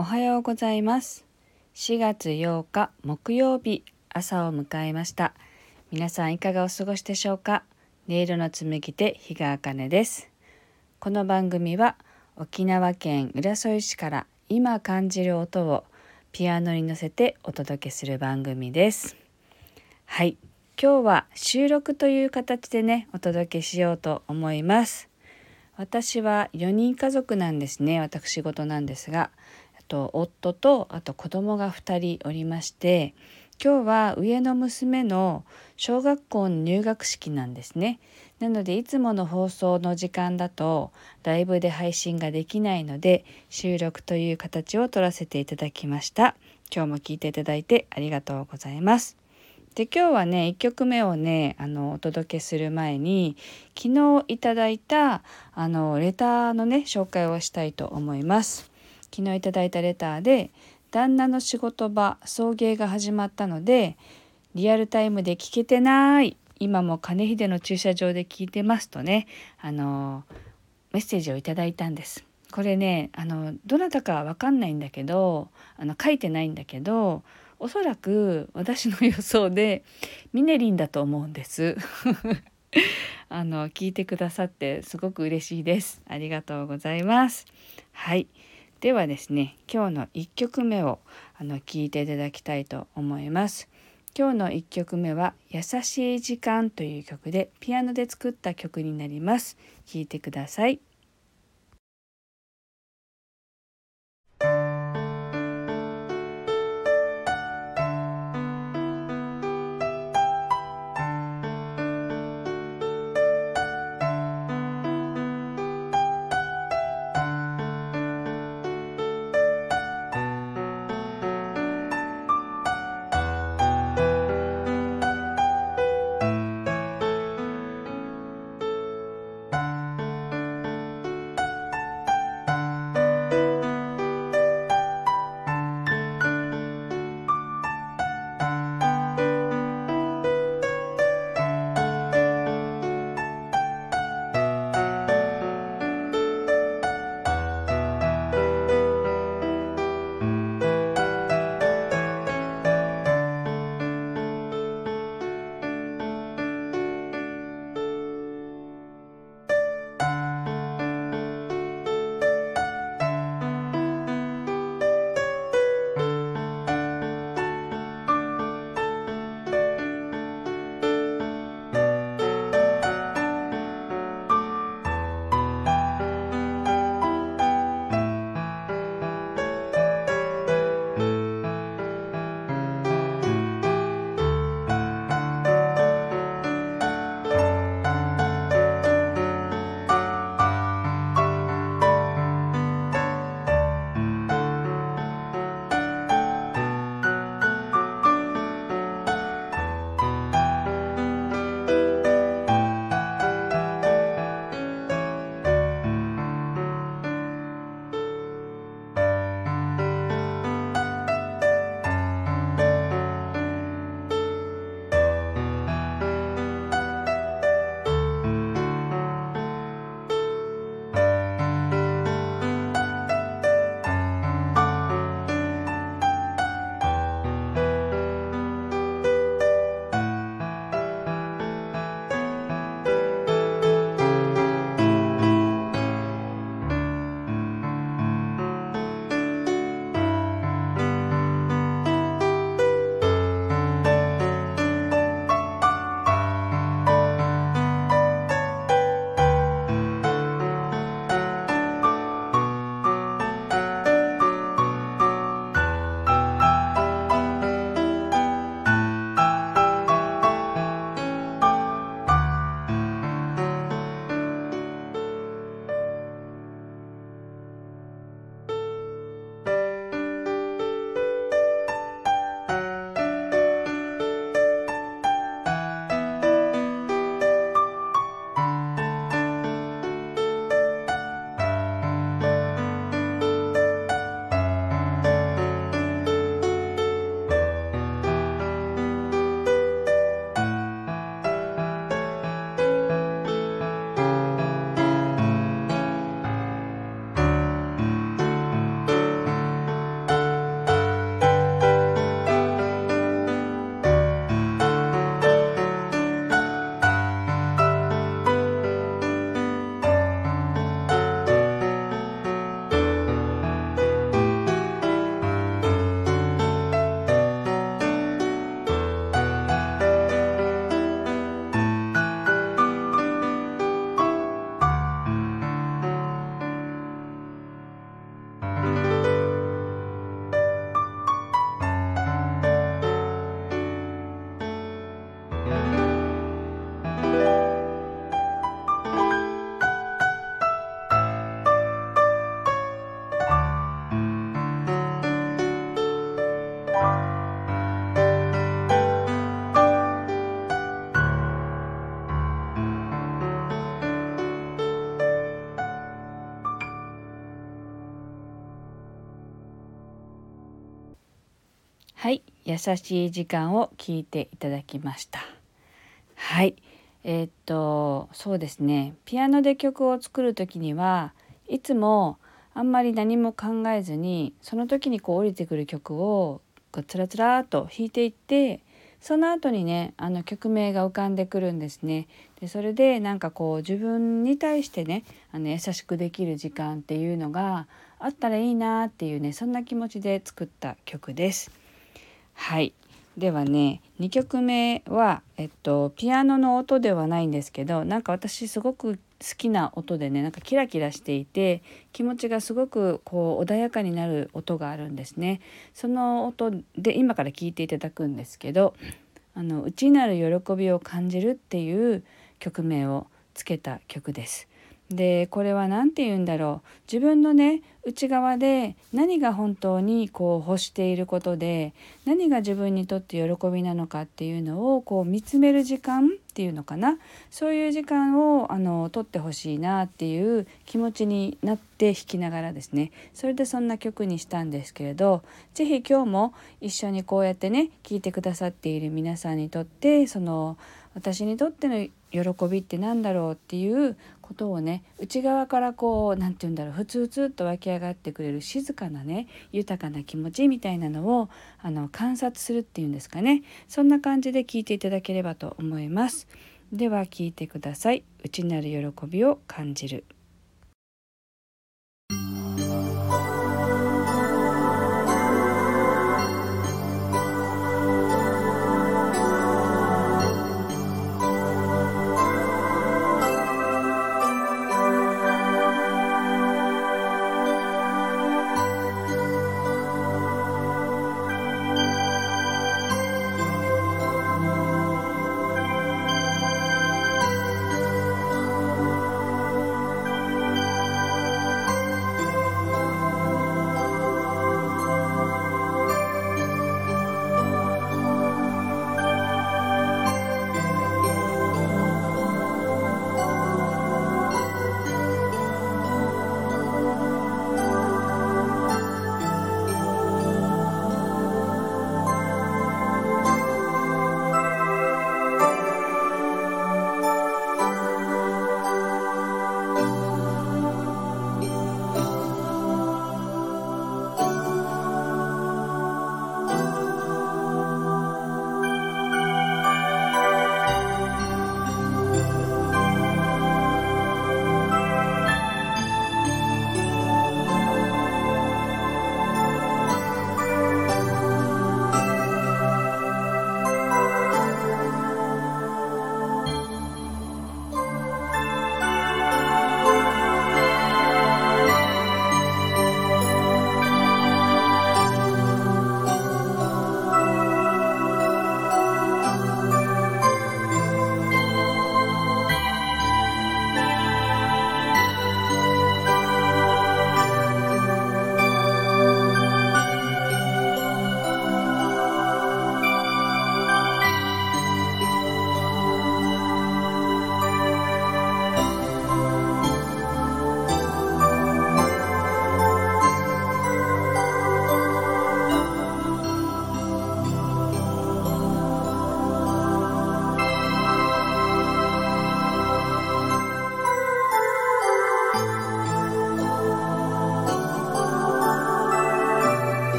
おはようございます。4月8日木曜日朝を迎えました。皆さんいかがお過ごしでしょうか？音色の紡手日川茜です。この番組は沖縄県浦添市から今感じる音をピアノに乗せてお届けする番組です。はい。今日は収録という形でねお届けしようと思います。私は4人家族なんですね私事なんですが。と夫とあと子供が2人おりまして今日は上の娘の小学校の入学式なんですね。なのでいつもの放送の時間だとライブで配信ができないので収録という形を取らせていただきました。今日も聞いていただいてありがとうございます。で今日はね1曲目をねあのお届けする前に昨日いただいたあのレターのね紹介をしたいと思います。昨日いただいたレターで旦那の仕事場送迎が始まったのでリアルタイムで聞けてない今も金秀の駐車場で聞いてますとねあのメッセージをいただいたんです。これねあのどなたかは分かんないんだけどあの書いてないんだけどおそらく私の予想でミネリンだと思うんです。あの聞いてくださってすごく嬉しいです。ありがとうございます。はい。ではですね今日の1曲目をあの聞いていただきたいと思います。今日の1曲目は「優しい時間」という曲でピアノで作った曲になります。聴いてください。はい優しい時間を聞いていただきましたはいえー、っとそうですねピアノで曲を作る時にはいつもあんまり何も考えずにその時にこう降りてくる曲をこうつらつらと弾いていってその後にねあの曲名が浮かんでくるんですね。でそれでなんかこう自分に対してねあの優しくできる時間っていうのがあったらいいなっていうねそんな気持ちで作った曲です。はいではね2曲目は、えっと、ピアノの音ではないんですけどなんか私すごく好きな音でねなんかキラキラしていて気持ちがすごくこう穏やかになる音があるんですね。その音で今から聞いていただくんですけど「あの内なる喜びを感じる」っていう曲名をつけた曲です。でこれは何て言うんだろう。自分のね内側で何が本当にこう欲していることで何が自分にとって喜びなのかっていうのをこう見つめる時間っていうのかな。そういう時間をあの取ってほしいなっていう気持ちになって弾きながらですね。それでそんな曲にしたんですけれど是非今日も一緒にこうやってね聴いてくださっている皆さんにとってその私にとっての喜びってなんだろうっていうことをね内側からこう何て言うんだろうふつふつっと湧き上がってくれる静かなね豊かな気持ちみたいなのをあの観察するっていうんですかねそんな感じで聞いていただければと思います。では聞いてください。内なる喜びを感じる。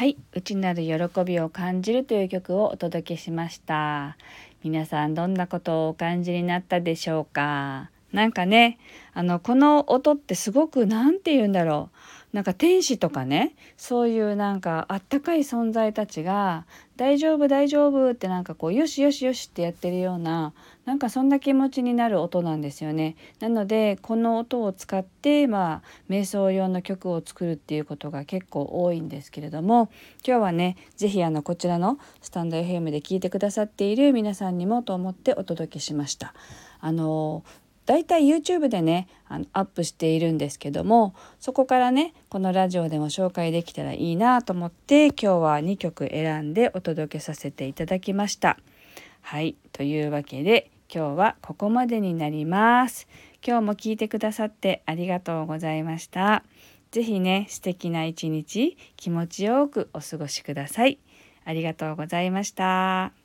はい内なる喜びを感じるという曲をお届けしました。皆さんどんなことをお感じになったでしょうか？なんかねあのこの音ってすごく何て言うんだろう。なんか天使とかねそういうなんかあったかい存在たちが「大丈夫大丈夫」ってなんかこう「よしよしよし」ってやってるようななんかそんな気持ちになる音なんですよね。なのでこの音を使ってまあ瞑想用の曲を作るっていうことが結構多いんですけれども今日はね是非あのこちらのスタンド FM で聞いてくださっている皆さんにもと思ってお届けしました。あのだいたい YouTube でねあのアップしているんですけどもそこからねこのラジオでも紹介できたらいいなと思って今日は2曲選んでお届けさせていただきました。はいというわけで今日はここまでになります。今日も聞いてくださってありがとうございました。是非ね素敵な一日気持ちよくお過ごしください。ありがとうございました。